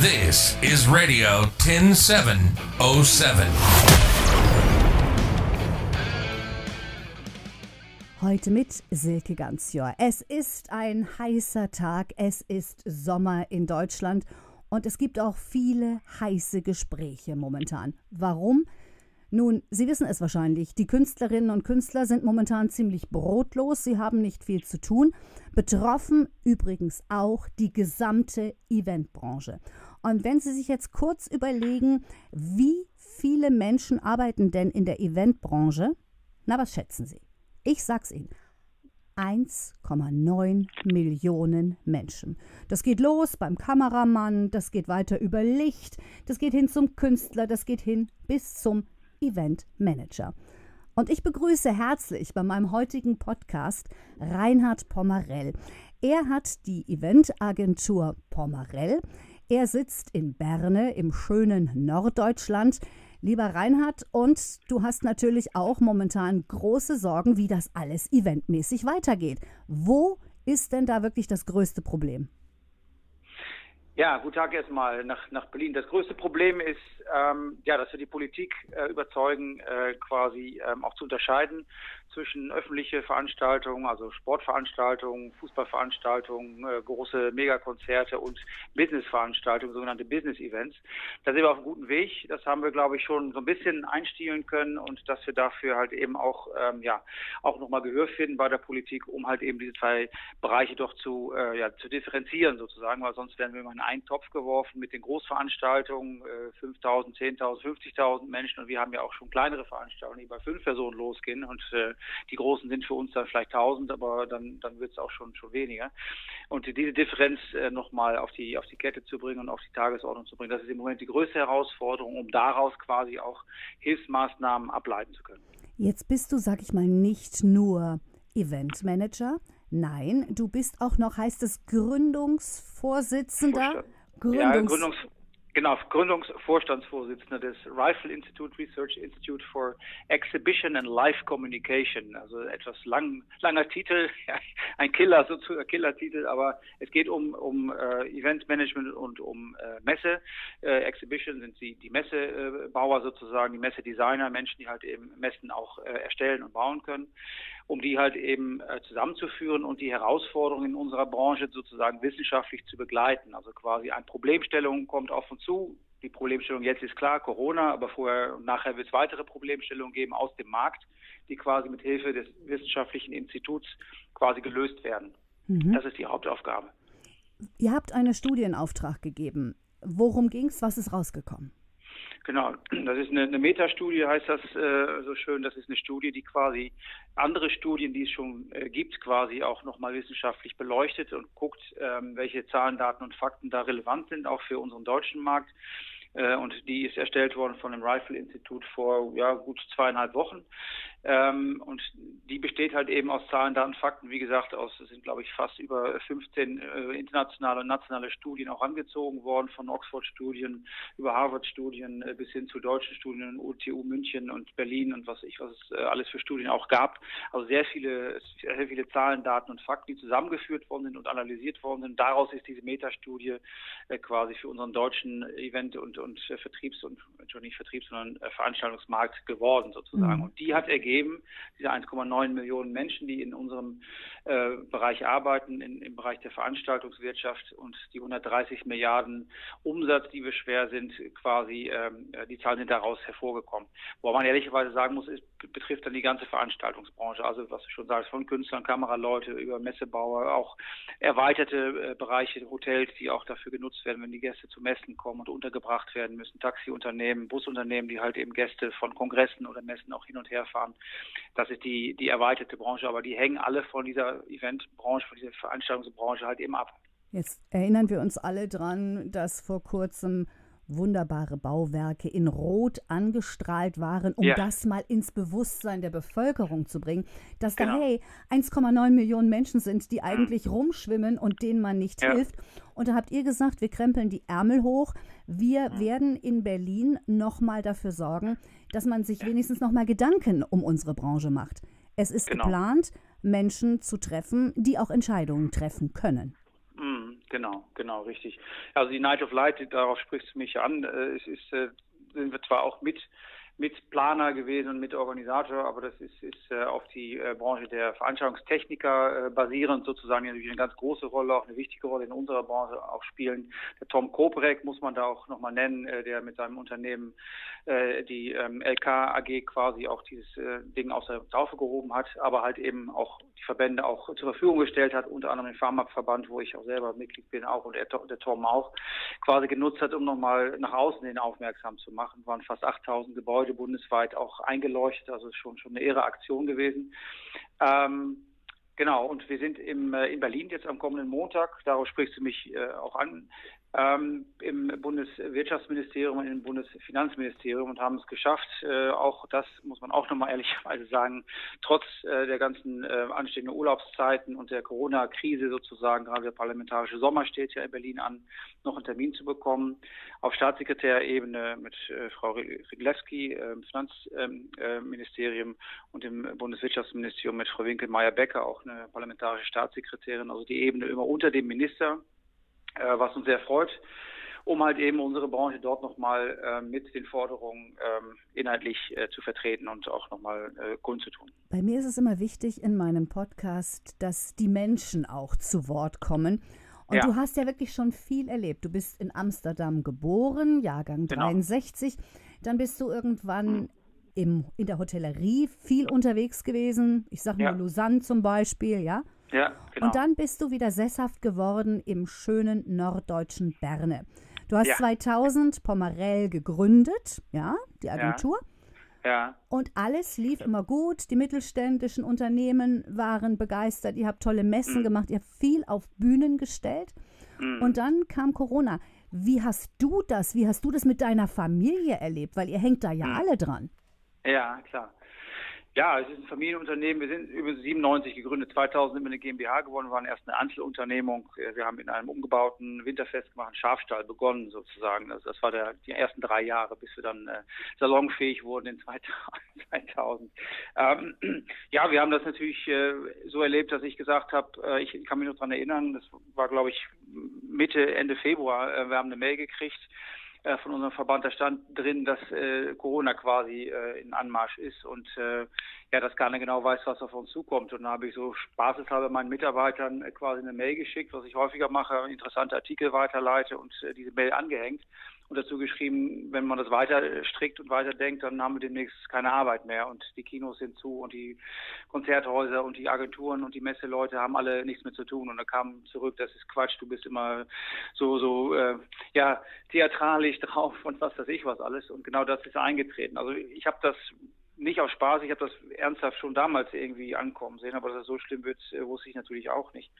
This is Radio 10707. Heute mit Silke Ganzjör. Es ist ein heißer Tag, es ist Sommer in Deutschland und es gibt auch viele heiße Gespräche momentan. Warum? Nun, Sie wissen es wahrscheinlich, die Künstlerinnen und Künstler sind momentan ziemlich brotlos, sie haben nicht viel zu tun. Betroffen übrigens auch die gesamte Eventbranche. Und wenn Sie sich jetzt kurz überlegen, wie viele Menschen arbeiten denn in der Eventbranche? Na, was schätzen Sie? Ich sag's Ihnen. 1,9 Millionen Menschen. Das geht los beim Kameramann, das geht weiter über Licht, das geht hin zum Künstler, das geht hin bis zum Event Manager. Und ich begrüße herzlich bei meinem heutigen Podcast Reinhard Pommerell. Er hat die Eventagentur Pommerell. Er sitzt in Berne im schönen Norddeutschland. Lieber Reinhard, und du hast natürlich auch momentan große Sorgen, wie das alles eventmäßig weitergeht. Wo ist denn da wirklich das größte Problem? Ja, guten Tag erstmal nach, nach Berlin. Das größte Problem ist, ähm, ja, dass wir die Politik äh, überzeugen, äh, quasi ähm, auch zu unterscheiden zwischen öffentliche Veranstaltungen, also Sportveranstaltungen, Fußballveranstaltungen, äh, große Megakonzerte und Businessveranstaltungen, sogenannte Business Events. Da sind wir auf einem guten Weg. Das haben wir, glaube ich, schon so ein bisschen einstielen können und dass wir dafür halt eben auch, ähm, ja, auch nochmal Gehör finden bei der Politik, um halt eben diese zwei Bereiche doch zu, äh, ja, zu differenzieren sozusagen, weil sonst werden wir immer in einen Topf geworfen mit den Großveranstaltungen, äh, 5.000, 10.000, 50.000 Menschen und wir haben ja auch schon kleinere Veranstaltungen, die bei fünf Personen losgehen und äh, die großen sind für uns dann vielleicht 1000, aber dann, dann wird es auch schon, schon weniger. Und diese Differenz äh, nochmal auf die, auf die Kette zu bringen und auf die Tagesordnung zu bringen, das ist im Moment die größte Herausforderung, um daraus quasi auch Hilfsmaßnahmen ableiten zu können. Jetzt bist du, sag ich mal, nicht nur Eventmanager. Nein, du bist auch noch, heißt es, Gründungsvorsitzender? Gründungs ja, Gründungs Genau, Gründungsvorstandsvorsitzender des Rifle Institute Research Institute for Exhibition and Live Communication. Also etwas lang, langer Titel, ein Killer, sozusagen Killer-Titel, aber es geht um, um äh, Eventmanagement und um äh, Messe. Äh, Exhibition sind die, die Messebauer sozusagen, die Messedesigner, Menschen, die halt eben Messen auch äh, erstellen und bauen können um die halt eben äh, zusammenzuführen und die Herausforderungen in unserer Branche sozusagen wissenschaftlich zu begleiten. Also quasi eine Problemstellung kommt auf uns zu. Die Problemstellung jetzt ist klar, Corona, aber vorher und nachher wird es weitere Problemstellungen geben aus dem Markt, die quasi mit Hilfe des wissenschaftlichen Instituts quasi gelöst werden. Mhm. Das ist die Hauptaufgabe. Ihr habt einen Studienauftrag gegeben. Worum ging es? Was ist rausgekommen? Genau, das ist eine, eine Metastudie, heißt das äh, so schön. Das ist eine Studie, die quasi andere Studien, die es schon äh, gibt, quasi auch nochmal wissenschaftlich beleuchtet und guckt, ähm, welche Zahlen, Daten und Fakten da relevant sind, auch für unseren deutschen Markt. Äh, und die ist erstellt worden von dem Rifle Institut vor ja, gut zweieinhalb Wochen. Ähm, und die besteht halt eben aus Zahlen, Daten, Fakten. Wie gesagt, aus sind glaube ich fast über 15 äh, internationale und nationale Studien auch angezogen worden, von Oxford-Studien über Harvard-Studien äh, bis hin zu deutschen Studien, UTU München und Berlin und was ich was es äh, alles für Studien auch gab. Also sehr viele, sehr viele Zahlen, Daten und Fakten, die zusammengeführt worden sind und analysiert worden sind. Daraus ist diese Metastudie äh, quasi für unseren deutschen Event- und, und äh, Vertriebs- und nicht Vertriebs-, sondern äh, Veranstaltungsmarkt geworden sozusagen. Mhm. Und die hat ergeben, diese 1,9 Millionen Menschen, die in unserem äh, Bereich arbeiten, in, im Bereich der Veranstaltungswirtschaft und die 130 Milliarden Umsatz, die wir schwer sind, quasi, ähm, die Zahlen sind daraus hervorgekommen. Wo man ehrlicherweise sagen muss, es betrifft dann die ganze Veranstaltungsbranche, also was du schon sagst, von Künstlern, Kameraleute über Messebauer, auch erweiterte äh, Bereiche, Hotels, die auch dafür genutzt werden, wenn die Gäste zu Messen kommen und untergebracht werden müssen, Taxiunternehmen, Busunternehmen, die halt eben Gäste von Kongressen oder Messen auch hin und her fahren. Das ist die, die erweiterte Branche, aber die hängen alle von dieser Eventbranche, von dieser Veranstaltungsbranche halt eben ab. Jetzt erinnern wir uns alle dran, dass vor kurzem wunderbare Bauwerke in Rot angestrahlt waren, um ja. das mal ins Bewusstsein der Bevölkerung zu bringen, dass genau. da, hey, 1,9 Millionen Menschen sind, die eigentlich mhm. rumschwimmen und denen man nicht ja. hilft. Und da habt ihr gesagt, wir krempeln die Ärmel hoch. Wir mhm. werden in Berlin nochmal dafür sorgen, dass man sich wenigstens nochmal Gedanken um unsere Branche macht. Es ist genau. geplant, Menschen zu treffen, die auch Entscheidungen treffen können. Genau, genau, richtig. Also die Night of Light, darauf sprichst du mich an. Äh, es ist, äh, sind wir zwar auch mit Mitplaner gewesen und Mitorganisator, aber das ist, ist äh, auf die äh, Branche der Veranstaltungstechniker äh, basierend sozusagen, die natürlich eine ganz große Rolle, auch eine wichtige Rolle in unserer Branche auch spielen. Der Tom Koprek muss man da auch nochmal nennen, äh, der mit seinem Unternehmen äh, die ähm, LK AG quasi auch dieses äh, Ding aus der Taufe gehoben hat, aber halt eben auch die Verbände auch zur Verfügung gestellt hat, unter anderem den Pharmak-Verband, wo ich auch selber Mitglied bin, auch und der, der Tom auch, quasi genutzt hat, um nochmal nach außen hin aufmerksam zu machen. Es waren fast 8000 Gebäude Gebäude bundesweit auch eingeleuchtet, also schon schon eine ihre Aktion gewesen. Ähm, genau, und wir sind im, äh, in Berlin jetzt am kommenden Montag, darauf sprichst du mich äh, auch an, ähm, im Bundeswirtschaftsministerium und im Bundesfinanzministerium und haben es geschafft, äh, auch das muss man auch nochmal ehrlicherweise sagen, trotz äh, der ganzen äh, anstehenden Urlaubszeiten und der Corona-Krise sozusagen, gerade der parlamentarische Sommer steht ja in Berlin an, noch einen Termin zu bekommen. Auf Staatssekretärebene mit äh, Frau Riglewski äh, im Finanzministerium und im Bundeswirtschaftsministerium mit Frau Winkelmeier-Becker, auch eine parlamentarische Staatssekretärin, also die Ebene immer unter dem Minister äh, was uns sehr freut, um halt eben unsere Branche dort nochmal äh, mit den Forderungen ähm, inhaltlich äh, zu vertreten und auch nochmal äh, kundzutun. Bei mir ist es immer wichtig in meinem Podcast, dass die Menschen auch zu Wort kommen. Und ja. du hast ja wirklich schon viel erlebt. Du bist in Amsterdam geboren, Jahrgang genau. 63. Dann bist du irgendwann mhm. im, in der Hotellerie viel unterwegs gewesen. Ich sage ja. mal Lausanne zum Beispiel, ja? Ja, genau. Und dann bist du wieder sesshaft geworden im schönen norddeutschen Berne. Du hast ja. 2000 Pomarell gegründet, ja, die Agentur. Ja. ja. Und alles lief immer gut. Die mittelständischen Unternehmen waren begeistert. Ihr habt tolle Messen mhm. gemacht. Ihr habt viel auf Bühnen gestellt. Mhm. Und dann kam Corona. Wie hast du das? Wie hast du das mit deiner Familie erlebt? Weil ihr hängt da ja mhm. alle dran. Ja, klar. Ja, es ist ein Familienunternehmen. Wir sind über 97 gegründet. 2000 sind wir eine GmbH geworden, waren erst eine Einzelunternehmung. Wir haben in einem umgebauten, winterfest gemachten Schafstall begonnen sozusagen. Also das war der, die ersten drei Jahre, bis wir dann äh, salonfähig wurden in 2000. Ähm, ja, wir haben das natürlich äh, so erlebt, dass ich gesagt habe, äh, ich kann mich noch dran erinnern, das war glaube ich Mitte, Ende Februar, äh, wir haben eine Mail gekriegt, äh, von unserem Verband, da stand drin, dass äh, Corona quasi äh, in Anmarsch ist und äh, ja, dass keiner genau weiß, was auf uns zukommt. Und da habe ich so spaßeshalber meinen Mitarbeitern äh, quasi eine Mail geschickt, was ich häufiger mache, interessante Artikel weiterleite und äh, diese Mail angehängt und dazu geschrieben, wenn man das weiter strickt und weiter denkt, dann haben wir demnächst keine Arbeit mehr und die Kinos sind zu und die Konzerthäuser und die Agenturen und die Messeleute haben alle nichts mehr zu tun und da kam zurück, das ist Quatsch, du bist immer so so äh, ja theatralisch drauf und was weiß ich was alles und genau das ist eingetreten. Also ich habe das nicht aus Spaß, ich habe das ernsthaft schon damals irgendwie ankommen sehen, aber dass es so schlimm wird, äh, wusste ich natürlich auch nicht.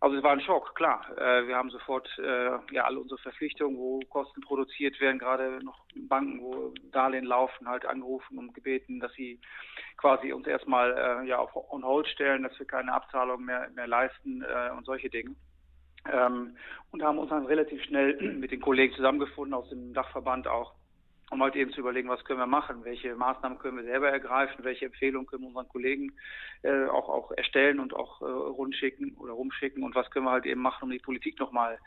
Also es war ein Schock, klar. Äh, wir haben sofort äh, ja alle unsere Verpflichtungen, wo Kosten produziert werden, gerade noch Banken, wo Darlehen laufen, halt angerufen und gebeten, dass sie quasi uns erstmal äh, ja auf on hold stellen, dass wir keine Abzahlung mehr, mehr leisten äh, und solche Dinge. Ähm, und haben uns dann relativ schnell mit den Kollegen zusammengefunden aus dem Dachverband auch um halt eben zu überlegen, was können wir machen, welche Maßnahmen können wir selber ergreifen, welche Empfehlungen können wir unseren Kollegen äh, auch, auch erstellen und auch äh, rundschicken oder rumschicken und was können wir halt eben machen, um die Politik nochmal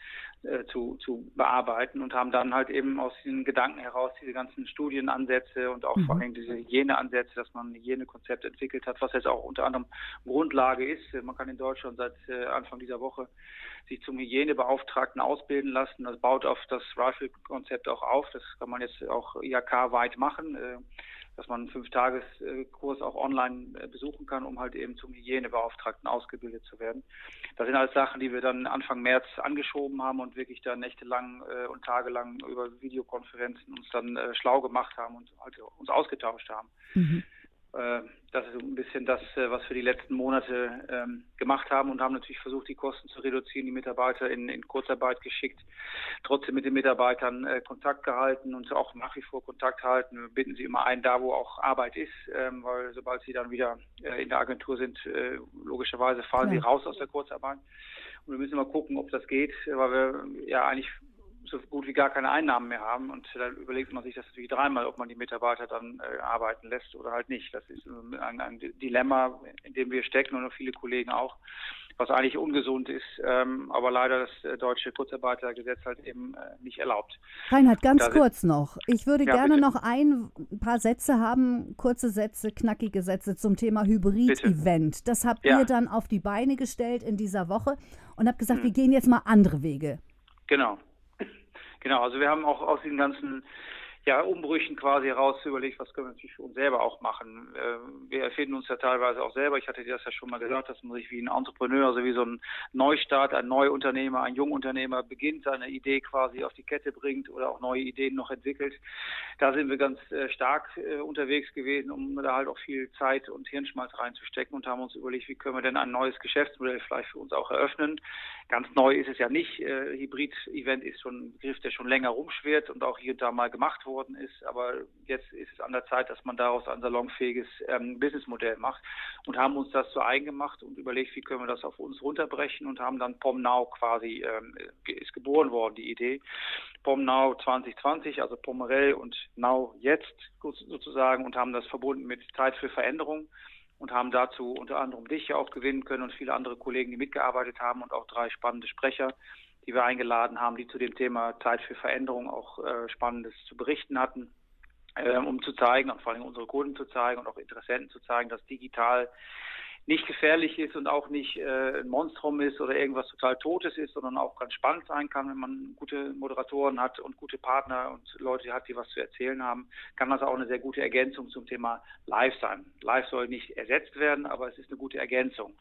äh, zu, zu bearbeiten und haben dann halt eben aus diesen Gedanken heraus diese ganzen Studienansätze und auch mhm. vor allem diese Hygieneansätze, dass man ein Hygienekonzept entwickelt hat, was jetzt auch unter anderem Grundlage ist. Man kann in Deutschland seit äh, Anfang dieser Woche sich zum Hygienebeauftragten ausbilden lassen. Das baut auf das Rifle-Konzept auch auf. Das kann man jetzt auch IHK-weit machen, äh, dass man einen Fünf-Tages-Kurs auch online äh, besuchen kann, um halt eben zum Hygienebeauftragten ausgebildet zu werden. Das sind alles Sachen, die wir dann Anfang März angeschoben haben und wirklich da nächtelang äh, und tagelang über Videokonferenzen uns dann schlau gemacht haben und halt uns ausgetauscht haben. Mhm. Äh, das ist ein bisschen das, äh, was wir die letzten Monate ähm, gemacht haben und haben natürlich versucht, die Kosten zu reduzieren, die Mitarbeiter in, in Kurzarbeit geschickt, trotzdem mit den Mitarbeitern äh, Kontakt gehalten und auch nach wie vor Kontakt halten. Wir bitten sie immer ein, da wo auch Arbeit ist, ähm, weil sobald sie dann wieder äh, in der Agentur sind, äh, logischerweise fallen ja. sie raus aus der Kurzarbeit. Und wir müssen mal gucken, ob das geht, weil wir ja eigentlich so gut wie gar keine Einnahmen mehr haben. Und da überlegt man sich das natürlich dreimal, ob man die Mitarbeiter dann äh, arbeiten lässt oder halt nicht. Das ist ein, ein, Dilemma, in dem wir stecken und viele Kollegen auch, was eigentlich ungesund ist, ähm, aber leider das äh, deutsche Kurzarbeitergesetz halt eben äh, nicht erlaubt. Reinhard, ganz kurz noch. Ich würde ja, gerne bitte. noch ein paar Sätze haben, kurze Sätze, knackige Sätze zum Thema Hybrid-Event. Das habt ja. ihr dann auf die Beine gestellt in dieser Woche und habt gesagt, hm. wir gehen jetzt mal andere Wege. Genau. Genau, also wir haben auch aus den ganzen ja, Umbrüchen quasi heraus überlegt, was können wir natürlich für uns selber auch machen. Äh, wir erfinden uns ja teilweise auch selber. Ich hatte dir das ja schon mal gesagt, dass man sich wie ein Entrepreneur, also wie so ein Neustart, ein Neuunternehmer, ein Jungunternehmer beginnt, seine Idee quasi auf die Kette bringt oder auch neue Ideen noch entwickelt. Da sind wir ganz äh, stark äh, unterwegs gewesen, um da halt auch viel Zeit und Hirnschmalz reinzustecken und haben uns überlegt, wie können wir denn ein neues Geschäftsmodell vielleicht für uns auch eröffnen. Ganz neu ist es ja nicht. Hybrid-Event ist schon ein Begriff, der schon länger rumschwirrt und auch hier und da mal gemacht wurde worden ist. Aber jetzt ist es an der Zeit, dass man daraus ein salonfähiges ähm, Businessmodell macht und haben uns das zu eigen gemacht und überlegt, wie können wir das auf uns runterbrechen und haben dann PomNow quasi, ähm, ist geboren worden, die Idee. PomNow 2020, also Pomerell und Now jetzt sozusagen und haben das verbunden mit Zeit für Veränderung und haben dazu unter anderem dich auch gewinnen können und viele andere Kollegen, die mitgearbeitet haben und auch drei spannende Sprecher die wir eingeladen haben, die zu dem Thema Zeit für Veränderung auch äh, Spannendes zu berichten hatten, äh, um zu zeigen und vor allem unsere Kunden zu zeigen und auch Interessenten zu zeigen, dass digital nicht gefährlich ist und auch nicht äh, ein Monstrum ist oder irgendwas total Totes ist, sondern auch ganz spannend sein kann, wenn man gute Moderatoren hat und gute Partner und Leute hat, die was zu erzählen haben, kann das auch eine sehr gute Ergänzung zum Thema Live sein. Live soll nicht ersetzt werden, aber es ist eine gute Ergänzung.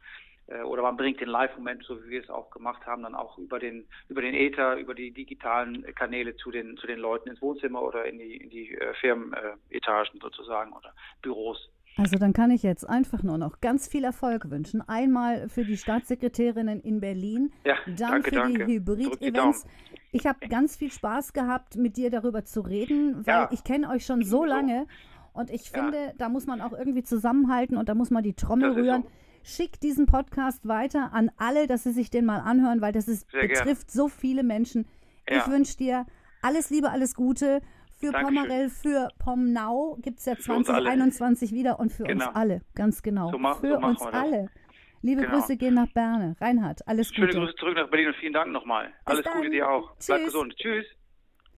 Äh, oder man bringt den Live-Moment, so wie wir es auch gemacht haben, dann auch über den über den Ether, über die digitalen Kanäle zu den zu den Leuten ins Wohnzimmer oder in die in die äh, Firmenetagen sozusagen oder Büros. Also dann kann ich jetzt einfach nur noch ganz viel Erfolg wünschen. Einmal für die Staatssekretärinnen in Berlin, ja, dann danke, für danke. die Hybrid-Events. Ich habe ganz viel Spaß gehabt, mit dir darüber zu reden, weil ja. ich kenne euch schon so lange und ich finde, ja. da muss man auch irgendwie zusammenhalten und da muss man die Trommel rühren. So. Schick diesen Podcast weiter an alle, dass sie sich den mal anhören, weil das ist, betrifft gerne. so viele Menschen. Ja. Ich wünsche dir alles Liebe, alles Gute. Für Dankeschön. Pomerell, für PomNau gibt es ja 2021 wieder und für genau. uns alle, ganz genau. So mach, für so uns alle. Liebe genau. Grüße gehen nach Berne. Reinhard, alles Gute. Schöne Grüße zurück nach Berlin und vielen Dank nochmal. Alles dann. Gute dir auch. Tschüss. Bleib gesund. Tschüss.